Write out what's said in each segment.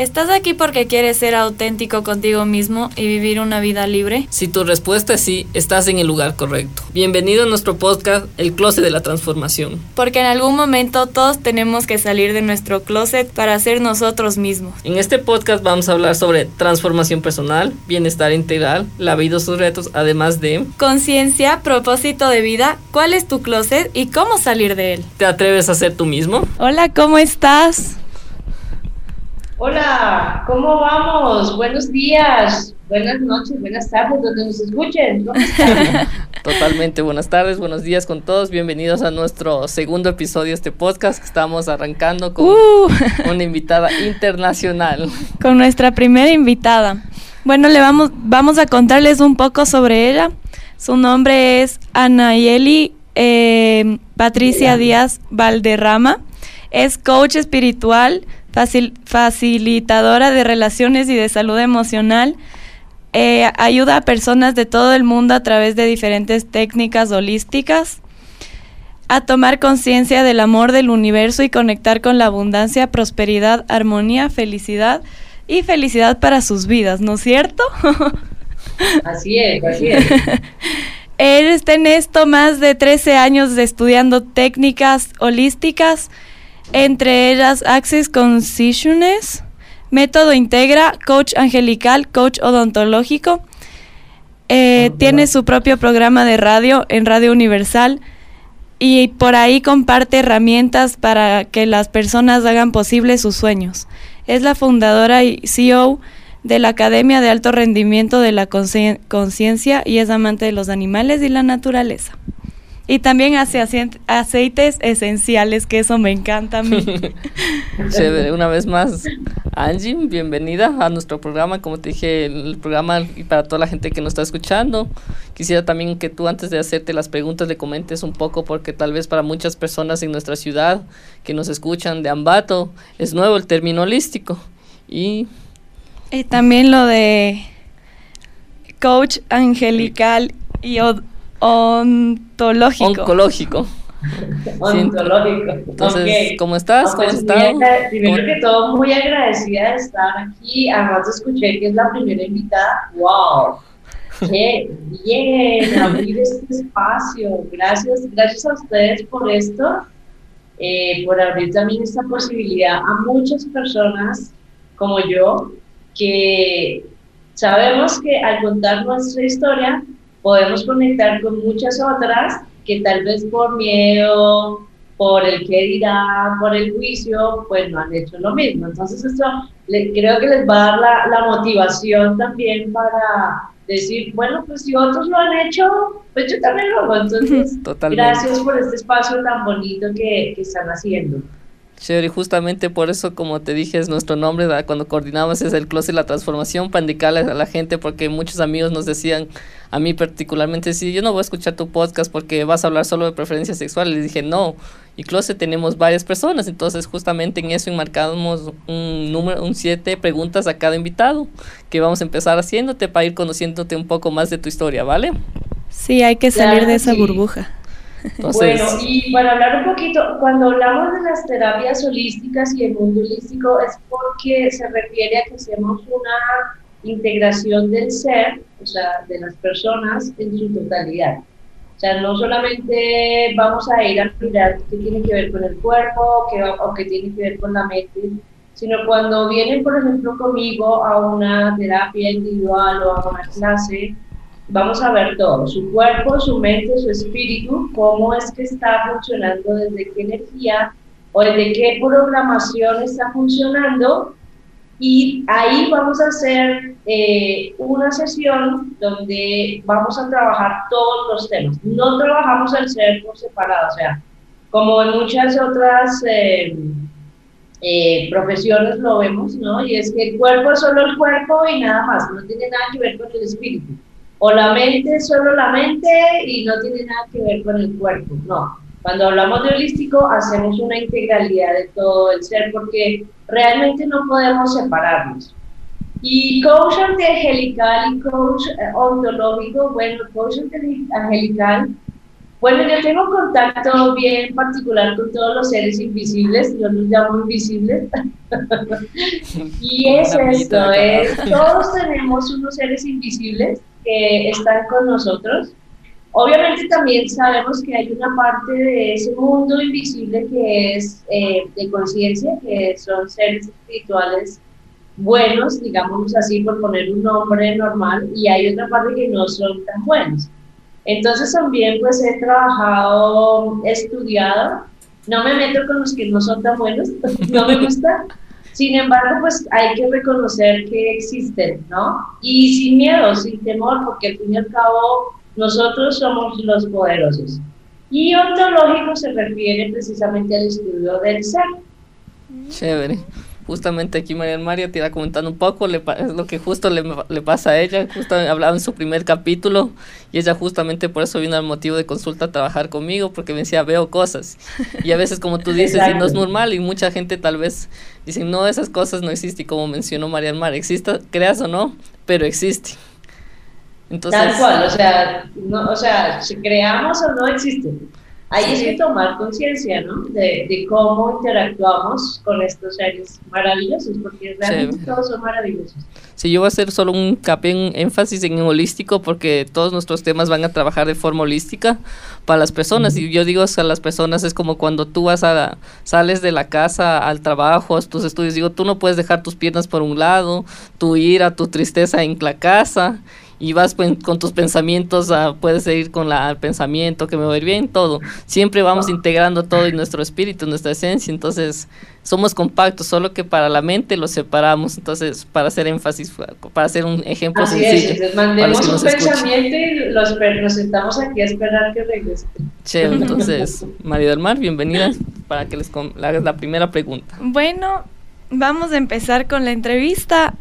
¿Estás aquí porque quieres ser auténtico contigo mismo y vivir una vida libre? Si tu respuesta es sí, estás en el lugar correcto. Bienvenido a nuestro podcast El Closet de la Transformación. Porque en algún momento todos tenemos que salir de nuestro closet para ser nosotros mismos. En este podcast vamos a hablar sobre transformación personal, bienestar integral, la vida y sus retos, además de conciencia, propósito de vida, cuál es tu closet y cómo salir de él. ¿Te atreves a ser tú mismo? Hola, ¿cómo estás? Hola, ¿cómo vamos? Buenos días, buenas noches, buenas tardes, donde nos escuchen. Totalmente, buenas tardes, buenos días con todos. Bienvenidos a nuestro segundo episodio de este podcast. Estamos arrancando con uh. una invitada internacional. Con nuestra primera invitada. Bueno, le vamos, vamos a contarles un poco sobre ella. Su nombre es Anayeli eh, Patricia Díaz Valderrama. Es coach espiritual facilitadora de relaciones y de salud emocional. Eh, ayuda a personas de todo el mundo a través de diferentes técnicas holísticas a tomar conciencia del amor del universo y conectar con la abundancia, prosperidad, armonía, felicidad y felicidad para sus vidas, ¿no es cierto? Así es, así es. Él está en esto más de 13 años de estudiando técnicas holísticas entre ellas Access Consciousness, Método Integra, Coach Angelical, Coach Odontológico. Eh, ah, tiene su propio programa de radio en Radio Universal y por ahí comparte herramientas para que las personas hagan posible sus sueños. Es la fundadora y CEO de la Academia de Alto Rendimiento de la Conciencia y es amante de los animales y la naturaleza. Y también hace aceites esenciales, que eso me encanta a mí. Chévere, una vez más, Angie, bienvenida a nuestro programa. Como te dije, el programa y para toda la gente que nos está escuchando. Quisiera también que tú, antes de hacerte las preguntas, le comentes un poco, porque tal vez para muchas personas en nuestra ciudad que nos escuchan de Ambato, es nuevo el término holístico. Y, y también lo de coach angelical y ontológico. Oncológico. Ontológico. Entonces, ¿cómo estás? ¿Cómo estás? Primero que todo, muy agradecida de estar aquí. Además, escuché que es la primera invitada. ¡Wow! ¡Qué bien! Abrir este espacio. Gracias, gracias a ustedes por esto, eh, por abrir también esta posibilidad a muchas personas como yo que sabemos que al contar nuestra historia podemos conectar con muchas otras que tal vez por miedo, por el que dirá, por el juicio, pues no han hecho lo mismo. Entonces esto creo que les va a dar la, motivación también para decir, bueno, pues si otros lo han hecho, pues yo también lo hago. Entonces, gracias por este espacio tan bonito que, que están haciendo. Chévere, justamente por eso, como te dije, es nuestro nombre, cuando coordinamos es el Closet la Transformación, para indicarle a la gente, porque muchos amigos nos decían, a mí particularmente, sí, yo no voy a escuchar tu podcast porque vas a hablar solo de preferencias sexuales. Les dije, no, y Closet tenemos varias personas, entonces justamente en eso enmarcamos un número, un siete preguntas a cada invitado, que vamos a empezar haciéndote para ir conociéndote un poco más de tu historia, ¿vale? Sí, hay que salir de esa burbuja bueno, y para hablar un poquito, cuando hablamos de las terapias holísticas y el mundo holístico es porque se refiere a que hacemos una integración del ser, o sea, de las personas en su totalidad. O sea, no solamente vamos a ir a mirar qué tiene que ver con el cuerpo qué, o qué tiene que ver con la mente, sino cuando vienen, por ejemplo, conmigo a una terapia individual o a una clase, vamos a ver todo, su cuerpo, su mente, su espíritu, cómo es que está funcionando, desde qué energía o desde qué programación está funcionando. Y ahí vamos a hacer eh, una sesión donde vamos a trabajar todos los temas. No trabajamos el ser por separado, o sea, como en muchas otras eh, eh, profesiones lo vemos, ¿no? Y es que el cuerpo es solo el cuerpo y nada más, no tiene nada que ver con el espíritu o la mente solo la mente y no tiene nada que ver con el cuerpo, no. Cuando hablamos de holístico hacemos una integralidad de todo el ser porque realmente no podemos separarnos. Y coach angelical y coach eh, ontológico, bueno, coach angelical Bueno, yo tengo contacto bien particular con todos los seres invisibles, yo los llamo invisibles. y es esto, es, todos tenemos unos seres invisibles están con nosotros. Obviamente también sabemos que hay una parte de ese mundo invisible que es eh, de conciencia, que son seres espirituales buenos, digamos así, por poner un nombre normal, y hay otra parte que no son tan buenos. Entonces también pues he trabajado, he estudiado, no me meto con los que no son tan buenos, no me gusta, sin embargo pues hay que reconocer que existen, ¿no? Y sin miedo, sin temor, porque al fin y al cabo nosotros somos los poderosos. Y ontológico se refiere precisamente al estudio del ser. Chévere justamente aquí María María te iba comentando un poco, le, es lo que justo le, le, pasa a ella, justo hablaba en su primer capítulo y ella justamente por eso vino al motivo de consulta a trabajar conmigo, porque me decía, veo cosas. Y a veces como tú dices, y no es normal y mucha gente tal vez dice, no, esas cosas no existen, y como mencionó María María, exista, creas o no, pero existe. Entonces, Tal cual, o sea, no, o sea, si creamos o no existe. Ahí es que tomar conciencia, ¿no? De, de, cómo interactuamos con estos seres maravillosos, porque realmente todos son maravillosos. Sí, yo voy a hacer solo un capín énfasis en holístico porque todos nuestros temas van a trabajar de forma holística para las personas. Y yo digo a las personas es como cuando tú vas a sales de la casa al trabajo, a tus estudios, digo, tú no puedes dejar tus piernas por un lado, tu ira, tu tristeza en la casa y vas pues, con tus pensamientos, a, puedes seguir con la, el pensamiento que me va a ir bien, todo. Siempre vamos integrando todo en nuestro espíritu, en nuestra esencia, entonces somos compactos, solo que para la mente los separamos, entonces para hacer énfasis, para hacer un ejemplo Así sencillo. Es, mandemos un pensamiento y los, nos sentamos aquí a esperar que regrese. Chévere, entonces, María del Mar, bienvenida para que les hagas la primera pregunta. Bueno, Vamos a empezar con la entrevista.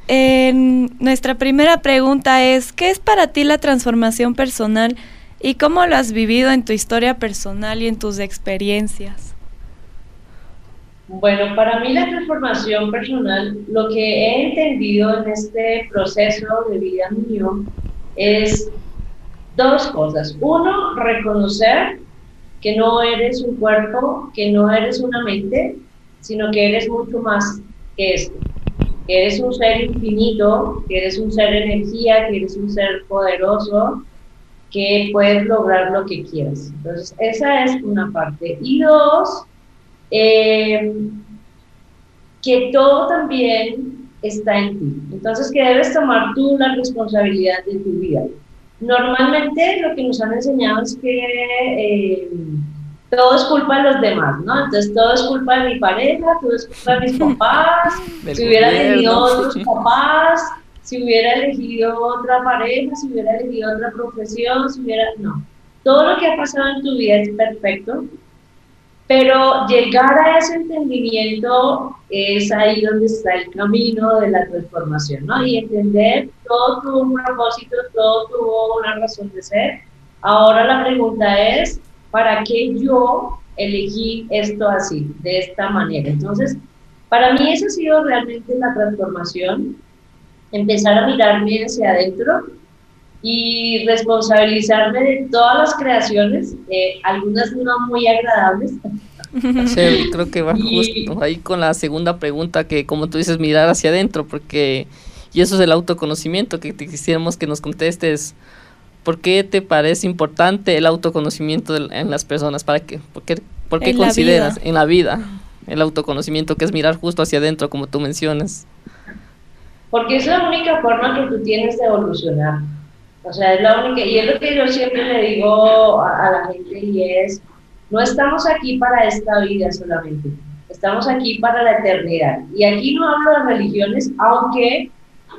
nuestra primera pregunta es, ¿qué es para ti la transformación personal y cómo lo has vivido en tu historia personal y en tus experiencias? Bueno, para mí la transformación personal, lo que he entendido en este proceso de vida mío es dos cosas. Uno, reconocer que no eres un cuerpo, que no eres una mente, sino que eres mucho más que esto, que eres un ser infinito, que eres un ser energía, que eres un ser poderoso, que puedes lograr lo que quieras. Entonces, esa es una parte. Y dos, eh, que todo también está en ti. Entonces, que debes tomar tú la responsabilidad de tu vida. Normalmente lo que nos han enseñado es que eh, todo es culpa de los demás, ¿no? Entonces todo es culpa de mi pareja, todo es culpa de mis papás, si hubiera elegido otros papás, si hubiera elegido otra pareja, si hubiera elegido otra profesión, si hubiera... No, todo lo que ha pasado en tu vida es perfecto, pero llegar a ese entendimiento es ahí donde está el camino de la transformación, ¿no? Y entender todo tuvo un propósito, todo tuvo una razón de ser. Ahora la pregunta es, ¿para qué yo elegí esto así, de esta manera? Entonces, para mí esa ha sido realmente la transformación, empezar a mirarme hacia adentro y responsabilizarme de todas las creaciones, eh, algunas no muy agradables. Sí, creo que va justo ahí con la segunda pregunta que como tú dices, mirar hacia adentro, porque y eso es el autoconocimiento que te quisiéramos que nos contestes ¿Por qué te parece importante el autoconocimiento en las personas? ¿Para qué? ¿Por qué, consideras en la vida el autoconocimiento que es mirar justo hacia adentro, como tú mencionas? Porque es la única forma que tú tienes de evolucionar. O sea, es la única, y es lo que yo siempre le digo a, a la gente y es, no estamos aquí para esta vida solamente, estamos aquí para la eternidad. Y aquí no hablo de religiones, aunque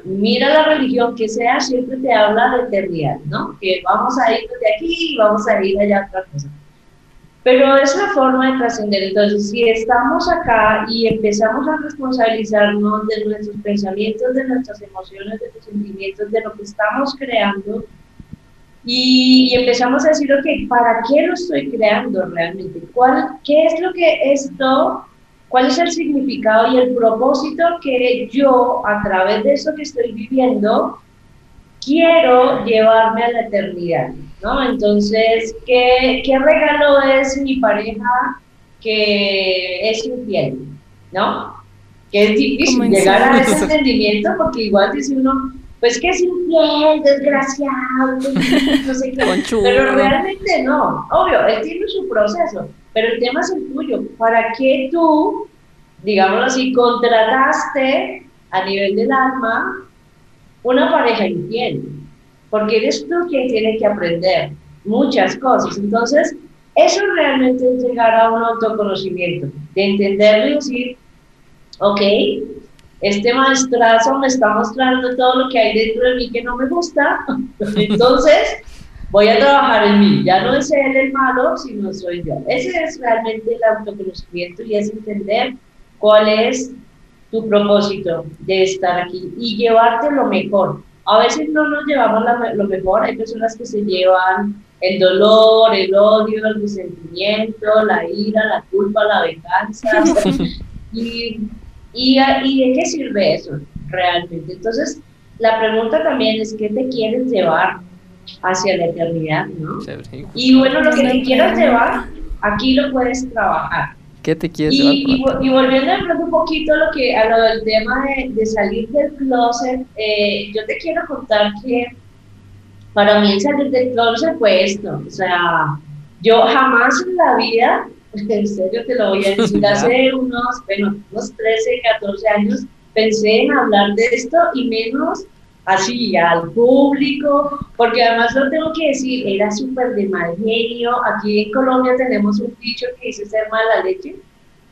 mira la religión que sea, siempre te habla de eternidad, ¿no? Que vamos a ir de aquí y vamos a ir allá a otra cosa. Pero es la forma de trascender. Entonces, si estamos acá y empezamos a responsabilizarnos de nuestros pensamientos, de nuestras emociones, de nuestros sentimientos, de lo que estamos creando, y, y, empezamos a decir, ok, ¿para qué lo estoy creando realmente? ¿Cuál, ¿Qué es lo que esto ¿Cuál es el significado y el propósito que yo, a través de eso que estoy viviendo, quiero llevarme a la eternidad, ¿no? Entonces, ¿qué, qué regalo es mi pareja que es infiel, ¿no? Que es difícil llegar a ese entendimiento porque igual dice uno, pues que es infiel, desgraciado, no sé qué, pero realmente no, obvio, él tiene su proceso, pero el tema es el tuyo, ¿para qué tú, digámoslo así, contrataste a nivel del alma una pareja infiel? Porque eres tú quien tiene que aprender muchas cosas, entonces eso realmente es llegar a un autoconocimiento, de entenderlo y decir, ok, este maestrazo me está mostrando todo lo que hay dentro de mí que no me gusta, entonces voy a trabajar en mí, ya no es él el malo, sino soy yo. Ese es realmente el autoconocimiento y es entender cuál es tu propósito de estar aquí y llevarte lo mejor. A veces no nos llevamos lo mejor, hay personas que se llevan el dolor, el odio, el resentimiento, la ira, la culpa, la venganza. y, y, ¿Y de qué sirve eso realmente? Entonces, la pregunta también es, ¿qué te quieres llevar hacia la eternidad? ¿no? Y bueno, lo que te quieras llevar, aquí lo puedes trabajar. ¿Qué te quieres y, llevar? Y, volviendo a un poquito a lo que a lo del tema de, de salir del closet, eh, yo te quiero contar que para mí el salir del closet fue esto, o sea, yo jamás en la vida, en serio te lo voy a decir, hace unos, bueno, unos 13, 14 años, pensé en hablar de esto y menos así al público, porque además lo tengo que decir, era súper de mal genio. Aquí en Colombia tenemos un dicho que dice ser mala leche.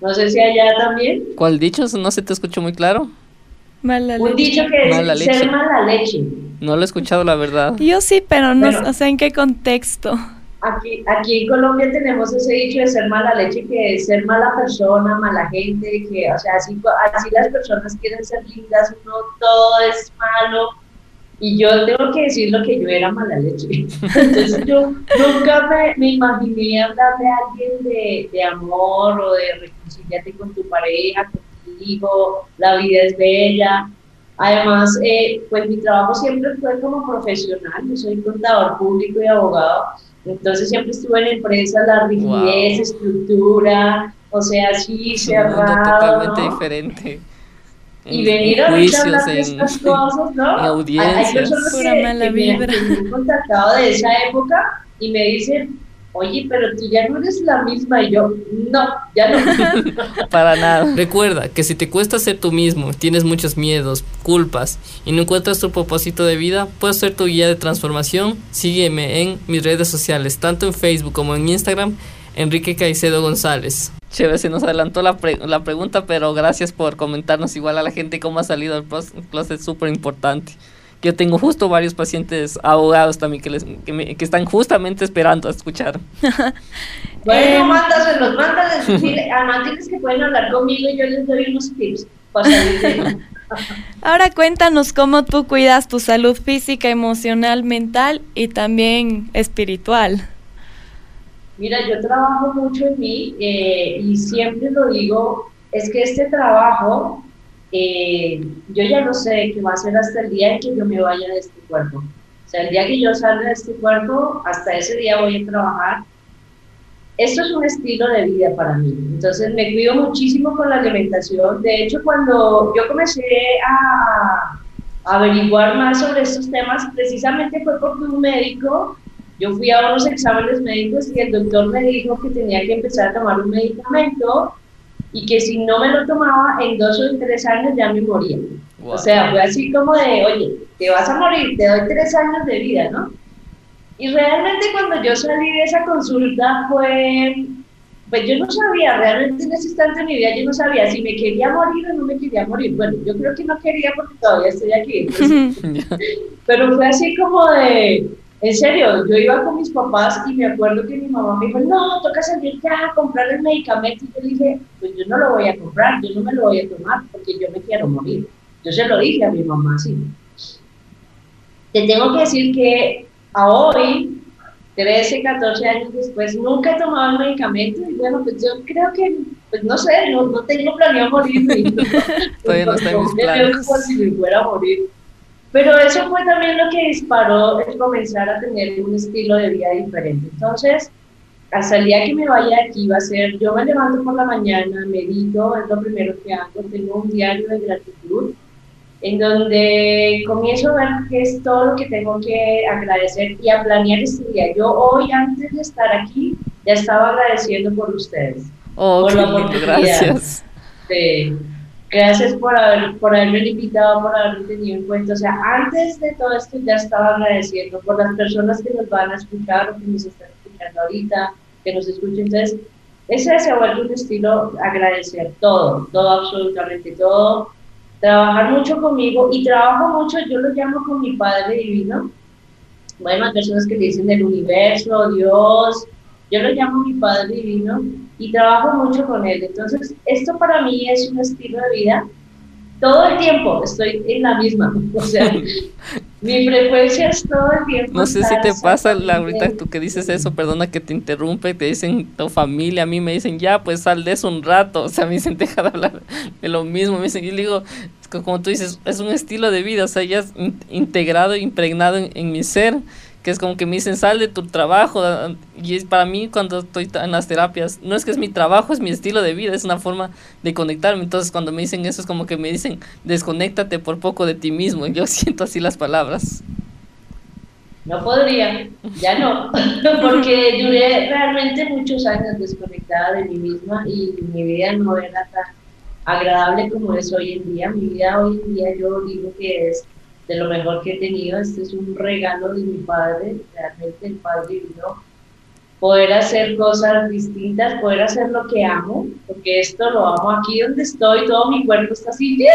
No sé si allá también. ¿Cuál dicho? No se te escuchó muy claro. Mala un dicho que es ser mala leche. No lo he escuchado, la verdad. Yo sí, pero no sé o en qué contexto. Aquí, aquí en Colombia tenemos ese dicho de ser mala leche, que es ser mala persona, mala gente, que, o sea, así, así las personas quieren ser lindas, uno todo es malo. Y yo tengo que decir lo que yo era mala leche. Entonces yo nunca me, me imaginé hablarle a alguien de, de amor o de reconciliarte con tu pareja, con tu hijo, la vida es bella Además, eh, pues mi trabajo siempre fue como profesional, yo soy contador público y abogado, entonces siempre estuve en empresas, la rigidez, estructura, o sea, así cerrado. totalmente diferente. Y venir a luchar de estas cosas, ¿no? En audiencias. Hay personas que, que, me, que me han contactado de esa época y me dicen, oye, pero tú ya no eres la misma y yo, no, ya no. Para nada. Recuerda que si te cuesta ser tú mismo, tienes muchos miedos, culpas y no encuentras tu propósito de vida, puedes ser tu guía de transformación. Sígueme en mis redes sociales, tanto en Facebook como en Instagram, Enrique Caicedo González. Chévere, se nos adelantó la, la pregunta, pero gracias por comentarnos igual a la gente cómo ha salido el closet, súper importante yo tengo justo varios pacientes abogados también que, les, que, que están justamente esperando a escuchar. bueno, eh, mándaselos, mándaselos. Además, tienes que pueden hablar conmigo y yo les doy unos tips para salir Ahora cuéntanos cómo tú cuidas tu salud física, emocional, mental y también espiritual. Mira, yo trabajo mucho en mí eh, y siempre lo digo, es que este trabajo eh, yo ya no sé qué va a ser hasta el día en que yo me vaya de este cuerpo. O sea, el día que yo salga de este cuerpo, hasta ese día voy a trabajar. Esto es un estilo de vida para mí. Entonces me cuido muchísimo con la alimentación. De hecho, cuando yo comencé a, a averiguar más sobre estos temas, precisamente fue porque un médico, yo fui a unos exámenes médicos y el doctor me dijo que tenía que empezar a tomar un medicamento y que si no me lo tomaba en dos o tres años ya me moría. O sea, fue así como de, oye, te vas a morir, te doy tres años de vida, ¿no? Y realmente cuando yo salí de esa consulta fue, pues yo no sabía, realmente en ese instante de mi vida yo no sabía si me quería morir o no me quería morir. Bueno, yo creo que no quería porque todavía estoy aquí. pero fue así como de, en serio, yo iba con mis papás y me acuerdo que mi mamá me dijo, no, toca salir ya a comprar el medicamento. Y yo dije, pues yo no lo voy a comprar, yo no me lo voy a tomar porque yo me quiero morir. Yo se lo dije a mi mamá así. Te tengo que decir que a hoy, 13, 14 años después, nunca he tomado el medicamento y bueno, pues yo creo que, pues no sé, no, tengo planeado morirme. Todavía no, está en mis planes. Como si me fuera a morir. Pero eso fue también lo que disparó el comenzar a tener un estilo de vida diferente. Entonces, hasta el día que me vaya aquí va a ser, yo me levanto por la mañana, medito, es lo primero que hago, tengo un diario de gratitud en donde comienzo a ver qué es todo lo que tengo que agradecer y a planear este día. Yo hoy, antes de estar aquí, ya estaba agradeciendo por ustedes. Oh, por la oportunidad. Gracias. Gracias por, haber, por haberme invitado, por haberme tenido en cuenta. O sea, antes de todo esto ya estaba agradeciendo por las personas que nos van a escuchar que nos están escuchando ahorita, que nos escuchen. Entonces, ese se ha vuelto un estilo agradecer todo, todo, absolutamente todo trabajar mucho conmigo y trabajo mucho, yo lo llamo con mi Padre Divino. Bueno, hay personas que dicen del universo, Dios, yo lo llamo mi Padre Divino y trabajo mucho con Él. Entonces, esto para mí es un estilo de vida todo el tiempo estoy en la misma. O sea, mi frecuencia es todo el tiempo. No sé si te pasa, Laurita, tú que dices eso, perdona que te interrumpe, te dicen tu familia, a mí me dicen, ya, pues sal de eso un rato. O sea, me dicen, deja de hablar de lo mismo. Me dicen, y digo, como tú dices, es un estilo de vida, o sea, ya es integrado, impregnado en mi ser que es como que me dicen, sal de tu trabajo. Y es para mí, cuando estoy en las terapias, no es que es mi trabajo, es mi estilo de vida, es una forma de conectarme. Entonces, cuando me dicen eso, es como que me dicen, desconéctate por poco de ti mismo. Y yo siento así las palabras. No podría, ya no, porque duré realmente muchos años desconectada de mí misma y mi vida no era tan agradable como es hoy en día. Mi vida hoy en día yo digo que es de lo mejor que he tenido. Este es un regalo de mi padre, realmente el Padre Divino. Poder hacer cosas distintas, poder hacer lo que amo, porque esto lo amo aquí donde estoy, todo mi cuerpo está así.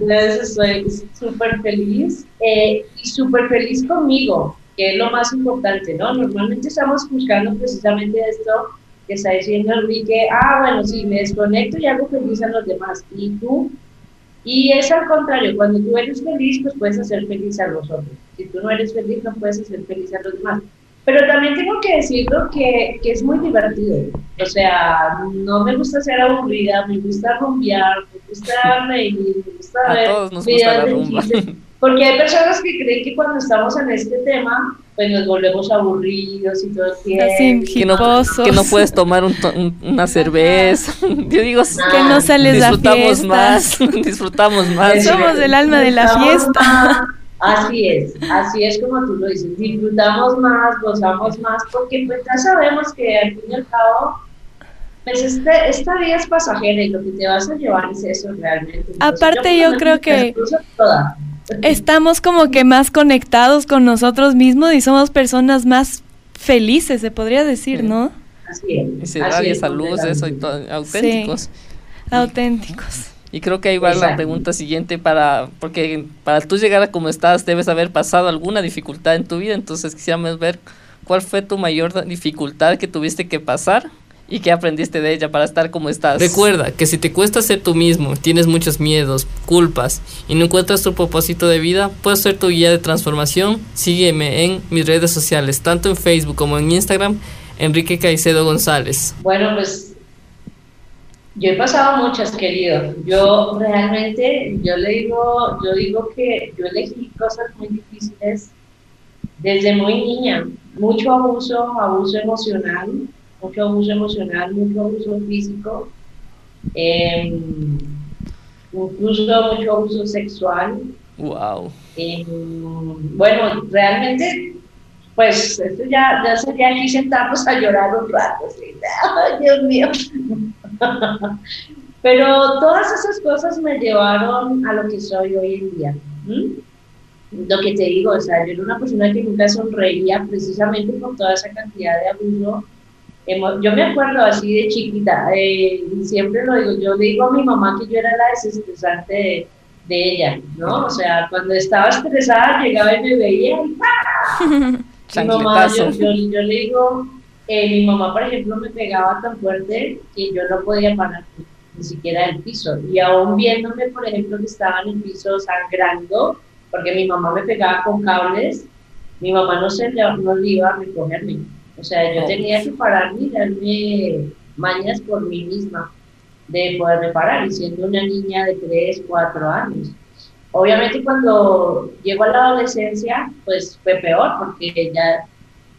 Entonces estoy súper feliz eh, y súper feliz conmigo, que es lo más importante, ¿no? Normalmente estamos buscando precisamente esto que está diciendo Enrique, ah, bueno, sí, me desconecto y hago feliz a los demás. Y tú y es al contrario, cuando tú eres feliz, pues puedes hacer feliz a los otros. Si tú no eres feliz, no puedes hacer feliz a los demás. Pero también tengo que decirlo que, que es muy divertido. O sea, no me gusta ser aburrida, me gusta rumbear, me gusta reír, me gusta a ver todos nos gusta la rumba. Porque hay personas que creen que cuando estamos en este tema, pues nos volvemos aburridos y todo el tiempo. que, no, que no puedes tomar un una cerveza. Yo digo, que no sales disfrutamos más, disfrutamos más. Somos el alma de la fiesta. Así es, así es como tú lo dices, disfrutamos más, gozamos más, porque pues ya sabemos que al fin y al cabo, pues este, esta vida es pasajera y lo que te vas a llevar es eso realmente. Aparte yo, creo que estamos como que más conectados con nosotros mismos y somos personas más felices, se podría decir, ¿no? Así es. Y se da esa luz, eso, y auténticos. auténticos. Y creo que ahí va la pregunta siguiente para, porque para tú llegar a como estás debes haber pasado alguna dificultad en tu vida, entonces quisiéramos ver cuál fue tu mayor dificultad que tuviste que pasar y qué aprendiste de ella para estar como estás. Recuerda que si te cuesta ser tú mismo, tienes muchos miedos, culpas y no encuentras tu propósito de vida, puedes ser tu guía de transformación. Sígueme en mis redes sociales, tanto en Facebook como en Instagram, Enrique Caicedo González. Bueno, pues yo he pasado muchas, querido. Yo realmente, yo le digo, yo digo que yo elegí cosas muy difíciles desde muy niña, mucho abuso, abuso emocional, mucho abuso emocional, mucho abuso físico, em, incluso mucho abuso sexual. Wow. Em, bueno, realmente, pues esto ya, ya sería aquí sentarnos a llorar un rato, Dios mío. Pero todas esas cosas me llevaron a lo que soy hoy en día. Lo que te digo, o sea, yo era una persona que nunca sonreía precisamente por toda esa cantidad de abuso yo me acuerdo así de chiquita, eh, y siempre lo digo, yo le digo a mi mamá que yo era la desestresante de, de ella, ¿no? O sea, cuando estaba estresada llegaba y me veía y mi mamá, yo, yo, le digo, eh, mi mamá, por ejemplo, me pegaba tan fuerte que yo no podía parar ni siquiera el piso. Y aún viéndome, por ejemplo, que estaba en el piso sangrando, porque mi mamá me pegaba con cables, mi mamá no se no iba a recogerme o sea, yo tenía que pararme y darme mañas por mí misma. de poderme parar, y siendo una niña de 3, 4 años. Obviamente cuando llego a la adolescencia, pues fue peor, porque ya,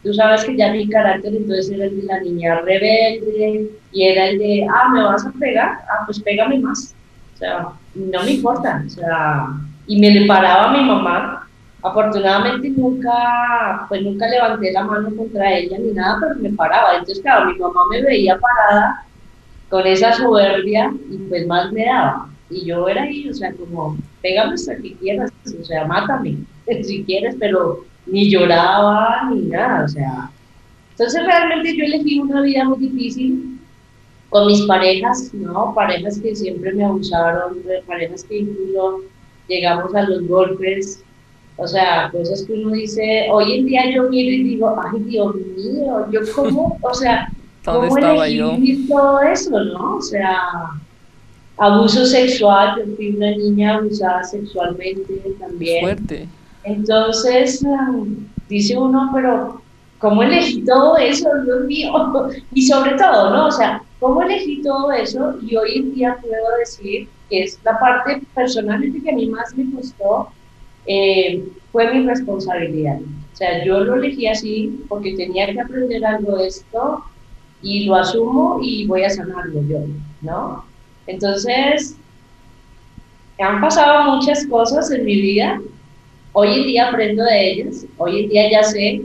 tú sabes que ya mi carácter entonces era el de la niña rebelde, y era el de, ah, ¿me vas a pegar? Ah, pues pégame más. O sea, no me importa, o sea, y me le paraba a mi mamá. Afortunadamente nunca, pues nunca levanté la mano contra ella ni nada, pero me paraba. Entonces, claro, mi mamá me veía parada con esa soberbia y pues más me daba. Y yo era ahí, o sea, como, pégame hasta que quieras, o sea, mátame si quieres, pero ni lloraba ni nada, o sea. Entonces realmente yo elegí una vida muy difícil con mis parejas, ¿no? Parejas que siempre me abusaron, parejas que incluso llegamos a los golpes, o sea, cosas que uno dice, hoy en día yo miro y digo, ay Dios mío, yo cómo, o sea, ¿cómo elegí todo eso, no? O sea, abuso sexual, yo fui una niña abusada sexualmente también. Fuerte. Entonces, um, dice uno, pero ¿cómo elegí todo eso, Dios mío? Y sobre todo, ¿no? O sea, ¿cómo elegí todo eso? Y hoy en día puedo decir que es la parte personalmente que a mí más me costó, eh, fue mi responsabilidad. O sea, yo lo elegí así porque tenía que aprender algo de esto y lo asumo y voy a sanarlo yo, ¿no? Entonces, han pasado muchas cosas en mi vida. Hoy en día aprendo de ellas. Hoy en día ya sé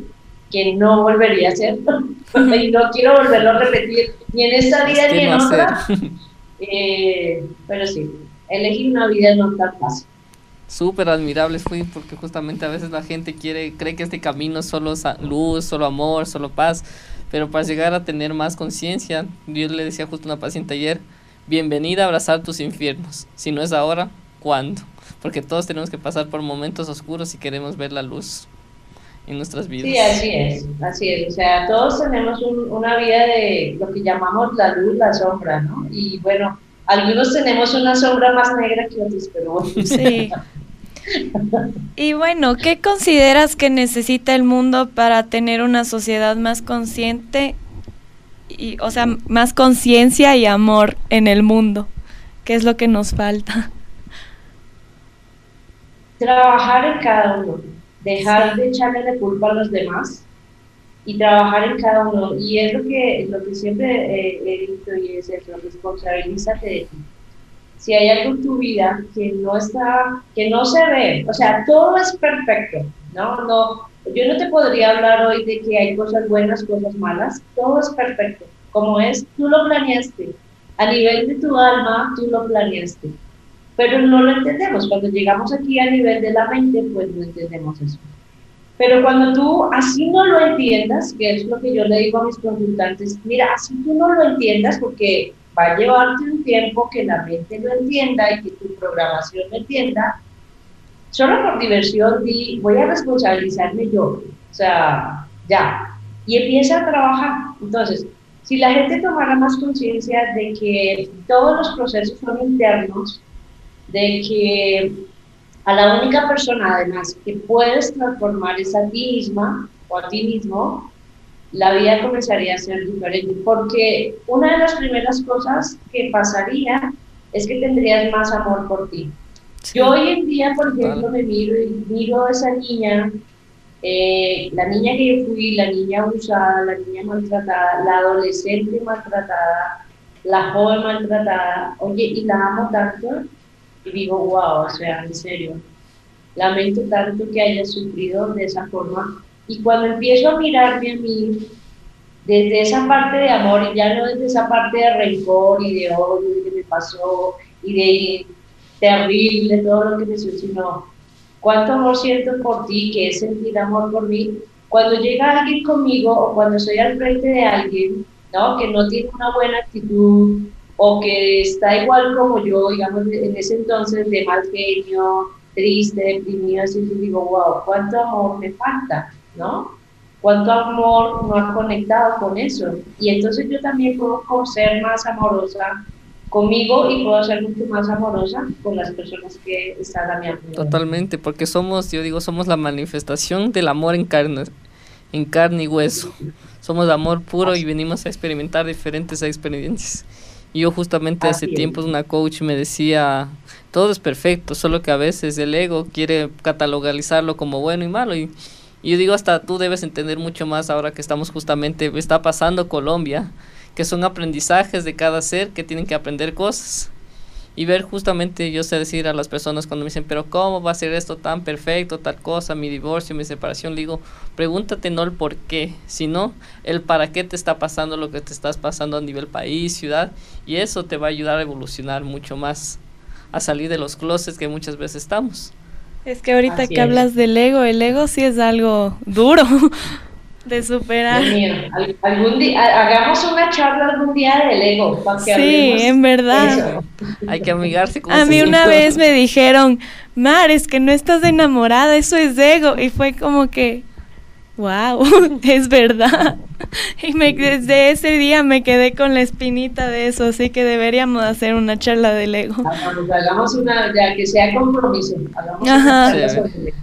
que no volvería a hacerlo. y no quiero volverlo a repetir ni en esta vida ni en otra. Eh, pero sí, elegir una vida no tan fácil. Súper admirable fue porque justamente a veces la gente quiere, cree que este camino es solo luz, solo amor, solo paz, pero para llegar a tener más conciencia, yo le decía justo a una paciente ayer, bienvenida a abrazar tus infiernos, si no es ahora, ¿cuándo? Porque todos tenemos que pasar por momentos oscuros si queremos ver la luz en nuestras vidas. Sí, así es, así es. O sea, todos tenemos una vida de lo que llamamos la luz, la sombra, ¿no? Y bueno, algunos tenemos una sombra más negra que otros, pero bueno. Sí. Y bueno, ¿qué consideras que necesita el mundo para tener una sociedad más consciente y, o sea, más conciencia y amor en el mundo? ¿Qué es lo que nos falta? Trabajar en cada uno dejar de echarle la culpa a los demás y trabajar en cada uno. Y es lo que, lo que siempre he dicho y es eso, responsabilízate de ti. Si hay algo en tu vida que no está, que no se ve, o sea, todo es perfecto, ¿no? no yo no te podría hablar hoy de que hay cosas buenas, cosas malas, todo es perfecto. Como es, tú lo planeaste. A nivel de tu alma, tú lo planeaste pero no lo entendemos. Cuando llegamos aquí a nivel de la mente, pues no entendemos eso. Pero cuando tú así no lo entiendas, que es lo que yo le digo a mis consultantes, mira, así tú no lo entiendas porque va a llevarte un tiempo que la mente lo entienda y que tu programación lo entienda, solo por diversión di, voy a responsabilizarme yo, o sea, ya, y empieza a trabajar. Entonces, si la gente tomara más conciencia de que todos los procesos son internos, de que a la única persona además que puedes transformar es a ti misma o a ti mismo, la vida comenzaría a ser diferente, porque una de las primeras cosas que pasaría es que tendrías más amor por ti. Yo hoy en día, por ejemplo, me miro y miro a esa niña, eh, la niña que yo fui, la niña usada, la niña maltratada, la adolescente maltratada, la joven maltratada, oye, y la amo tanto y digo, wow, o sea, en serio, lamento tanto que haya sufrido de esa forma. Y cuando empiezo a mirarme a mí desde esa parte de amor y ya no desde esa parte de rencor y de odio que me pasó y de terrible todo lo que me sucedió, cuánto amor siento por ti, que es sentir amor por mí. Cuando llega alguien conmigo o cuando estoy al frente de alguien, ¿no? que no tiene una buena actitud, o que está igual como yo, digamos, en ese entonces de mal genio, triste, deprimido, así yo digo, wow, cuánto amor me falta, ¿no? Cuánto amor no ha conectado con eso. Y entonces yo también puedo ser más amorosa conmigo y puedo ser mucho más amorosa con las personas que están a mi alrededor. Totalmente, porque somos, yo digo, somos la manifestación del amor en carne, en carne y hueso. Somos amor puro y venimos a experimentar diferentes experiencias. Yo justamente hace tiempo una coach me decía, todo es perfecto, solo que a veces el ego quiere catalogalizarlo como bueno y malo. Y, y yo digo, hasta tú debes entender mucho más ahora que estamos justamente, está pasando Colombia, que son aprendizajes de cada ser que tienen que aprender cosas y ver justamente, yo sé decir a las personas cuando me dicen, pero ¿cómo va a ser esto tan perfecto, tal cosa, mi divorcio, mi separación? Le digo, pregúntate no el por qué, sino el para qué te está pasando lo que te estás pasando a nivel país, ciudad, y eso te va a ayudar a evolucionar mucho más, a salir de los closets que muchas veces estamos. Es que ahorita que hablas del ego, el ego sí es algo duro. de superar. algún día, hagamos una charla algún día del ego. sí, en verdad. Hay que amigarse con A mí una vez me dijeron, Mar, es que no estás enamorada, eso es ego. Y fue como que, wow, es verdad. Y me, desde ese día me quedé con la espinita de eso, así que deberíamos hacer una charla del ego. Hagamos una, ya que sea compromiso. Hagamos una charla sobre el ego.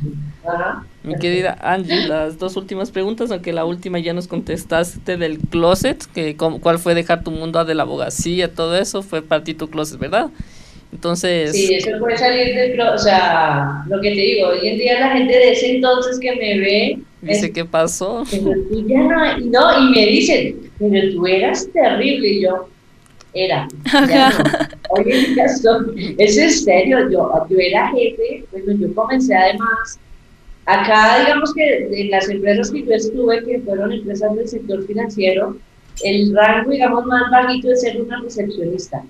Ajá. Mi querida Angie, las dos últimas preguntas, aunque la última ya nos contestaste del closet, que cuál fue dejar tu mundo de la abogacía, todo eso, fue para ti tu closet, ¿verdad? Entonces... Sí, eso fue salir del closet, o sea, lo que te digo, hoy en día la gente de ese entonces que me ve... Dice, ¿qué pasó? Tú ya no, no, y me dicen, pero tú eras terrible, y yo, era. Ya en día soy, es serio, yo, yo era jefe, bueno, yo comencé además Acá, digamos que en las empresas que yo estuve, que fueron empresas del sector financiero, el rango, digamos, más bajito es ser una recepcionista.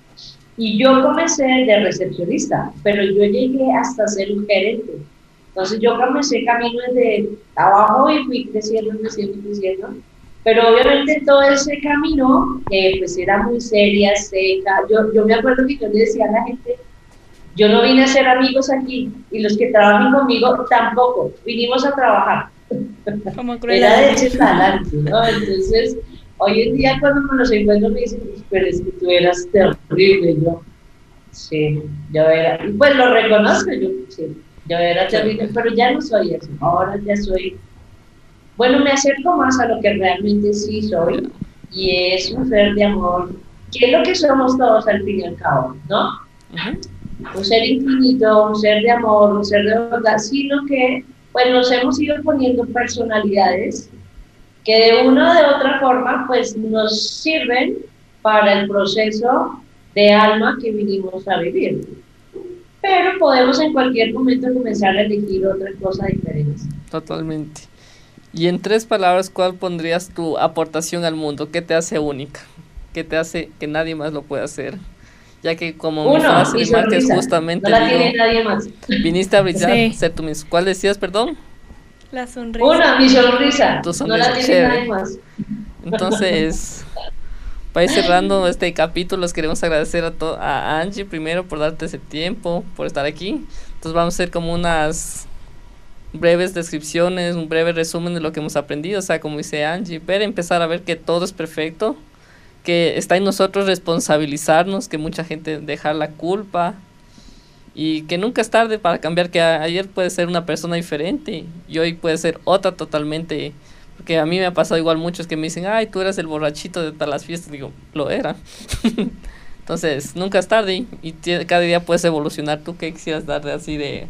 Y yo comencé de recepcionista, pero yo llegué hasta ser un gerente. Entonces yo comencé camino desde abajo y fui creciendo, creciendo, creciendo. Pero obviamente todo ese camino, eh, pues era muy seria, seca. Yo, yo me acuerdo que yo le decía a la gente, yo no vine a ser amigos aquí y los que trabajan conmigo tampoco. Vinimos a trabajar. Como Era de ese talante, ¿no? Entonces, hoy en día cuando me los encuentro me dicen, pero es que tú eras terrible. Yo, sí, yo era. Y pues lo reconozco, yo, sí, yo era terrible, pero ya no soy eso. Ahora ya soy. Bueno, me acerco más a lo que realmente sí soy y es un ser de amor, que es lo que somos todos al fin y al cabo, ¿no? Un ser infinito, un ser de amor, un ser de verdad, sino que pues nos hemos ido poniendo personalidades que de una o de otra forma pues nos sirven para el proceso de alma que vinimos a vivir. Pero podemos en cualquier momento comenzar a elegir otra cosa diferente. Totalmente. Y en tres palabras, ¿cuál pondrías tu aportación al mundo? ¿Qué te hace única? ¿Qué te hace que nadie más lo pueda hacer? Ya que como Uno, mi frase de es justamente no la tiene nadie más. viniste a brillar, ser tú mismo. ¿Cuál decías, perdón? La sonrisa. Una, mi sonrisa. no la tiene nadie más. Entonces, para ir cerrando este capítulo, les queremos agradecer a, a Angie primero por darte ese tiempo, por estar aquí. Entonces vamos a hacer como unas breves descripciones, un breve resumen de lo que hemos aprendido, o sea, como dice Angie, pero empezar a ver que todo es perfecto, que está en nosotros responsabilizarnos, que mucha gente deja la culpa y que nunca es tarde para cambiar, que ayer puede ser una persona diferente y hoy puede ser otra totalmente, porque a mí me ha pasado igual muchos que me dicen, ay, tú eras el borrachito de todas las fiestas, digo, lo era. Entonces, nunca es tarde y, cada día puedes evolucionar. ¿Tú qué quisieras darle así de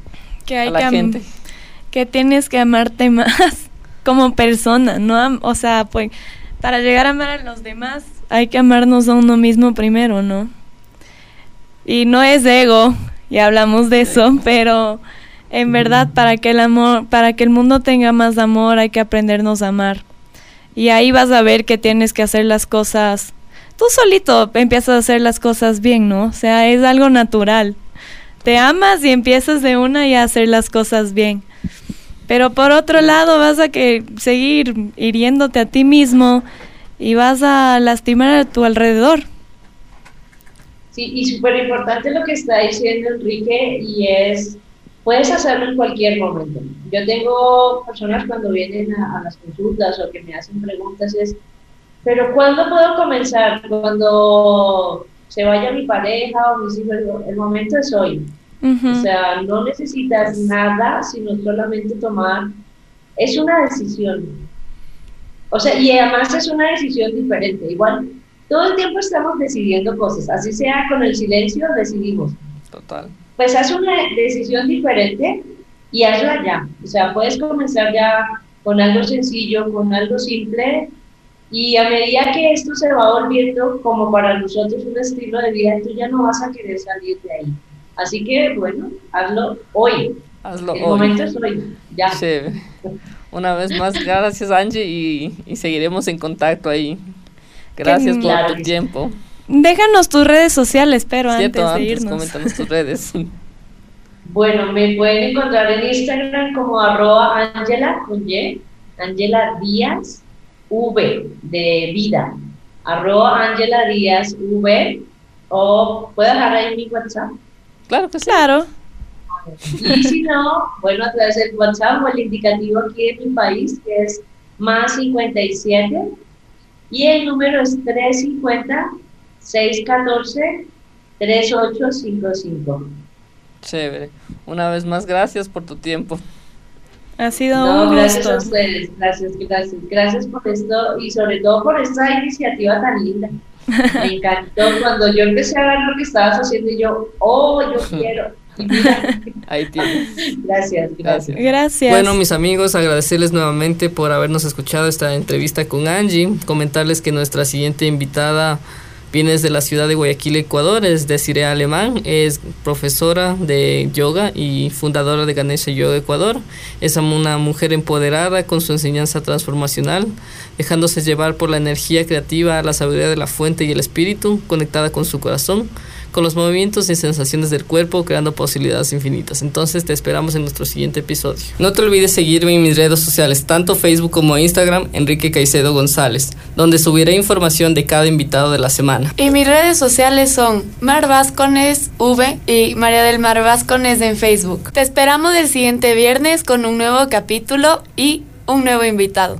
que hay a la gente? Que tienes que amarte más como persona, ¿no? O sea, pues para llegar a amar a los demás hay que amarnos a uno mismo primero, ¿no? Y no es ego, ya hablamos de eso, pero en verdad para que el amor, para que el mundo tenga más amor, hay que aprendernos a amar. Y ahí vas a ver que tienes que hacer las cosas, tú solito empiezas a hacer las cosas bien, ¿no? O sea, es algo natural. Te amas y empiezas de una y a hacer las cosas bien. Pero por otro lado vas a que seguir hiriéndote a ti mismo y vas a lastimar a tu alrededor. Sí, y súper importante lo que está diciendo Enrique y es, puedes hacerlo en cualquier momento. Yo tengo personas cuando vienen a, las consultas o que me hacen preguntas es, pero ¿cuándo puedo comenzar? Cuando se vaya mi pareja o mis hijos, el momento es hoy. O sea, no necesitas nada, sino solamente tomar, es una decisión o sea, y además es una decisión diferente. Igual, todo el tiempo estamos decidiendo cosas, así sea con el silencio, decidimos. Total. Pues haz una decisión diferente y hazla ya. O sea, puedes comenzar ya con algo sencillo, con algo simple, y a medida que esto se va volviendo como para nosotros un estilo de vida, tú ya no vas a querer salir de ahí. Así que, bueno, hazlo hoy. Hazlo El hoy. momento es hoy, ya. Chévere. Una vez más, gracias Angie y, y seguiremos en contacto ahí. Gracias por tu tiempo. Déjanos tus redes sociales, pero Cierto, antes de antes, irnos. coméntanos tus redes. Bueno, me pueden encontrar en Instagram como arroba Angela con Y, Angela Díaz V de vida, arroba Angela Díaz V, o puedo dejar ahí mi WhatsApp. Claro que sí. Claro. Y si no, bueno, a través del WhatsApp o el indicativo aquí en mi país, que es más 57, y el número es 350-614-3855. Chévere. Una vez más, gracias por tu tiempo. Ha sido No, un gracias a gusto. ustedes, gracias, gracias, gracias por esto y sobre todo por esta iniciativa tan linda. Me encantó cuando yo empecé a ver lo que estabas haciendo y yo, oh, yo quiero. Ahí tienes. gracias, gracias. Gracias. Bueno, mis amigos, agradecerles nuevamente por habernos escuchado esta entrevista con Angie. Comentarles que nuestra siguiente invitada viene desde la ciudad de Guayaquil, Ecuador. Es Desiree Alemán. Es profesora de yoga y fundadora de Ganesha Yoga Ecuador. Es una mujer empoderada con su enseñanza transformacional, dejándose llevar por la energía creativa, la sabiduría de la fuente y el espíritu, conectada con su corazón con los movimientos y sensaciones del cuerpo, creando posibilidades infinitas. Entonces te esperamos en nuestro siguiente episodio. No te olvides seguirme en mis redes sociales, tanto Facebook como Instagram, Enrique Caicedo González, donde subiré información de cada invitado de la semana. Y mis redes sociales son Mar Vascones V y María del Mar Vascones en Facebook. Te esperamos el siguiente viernes con un nuevo capítulo y un nuevo invitado.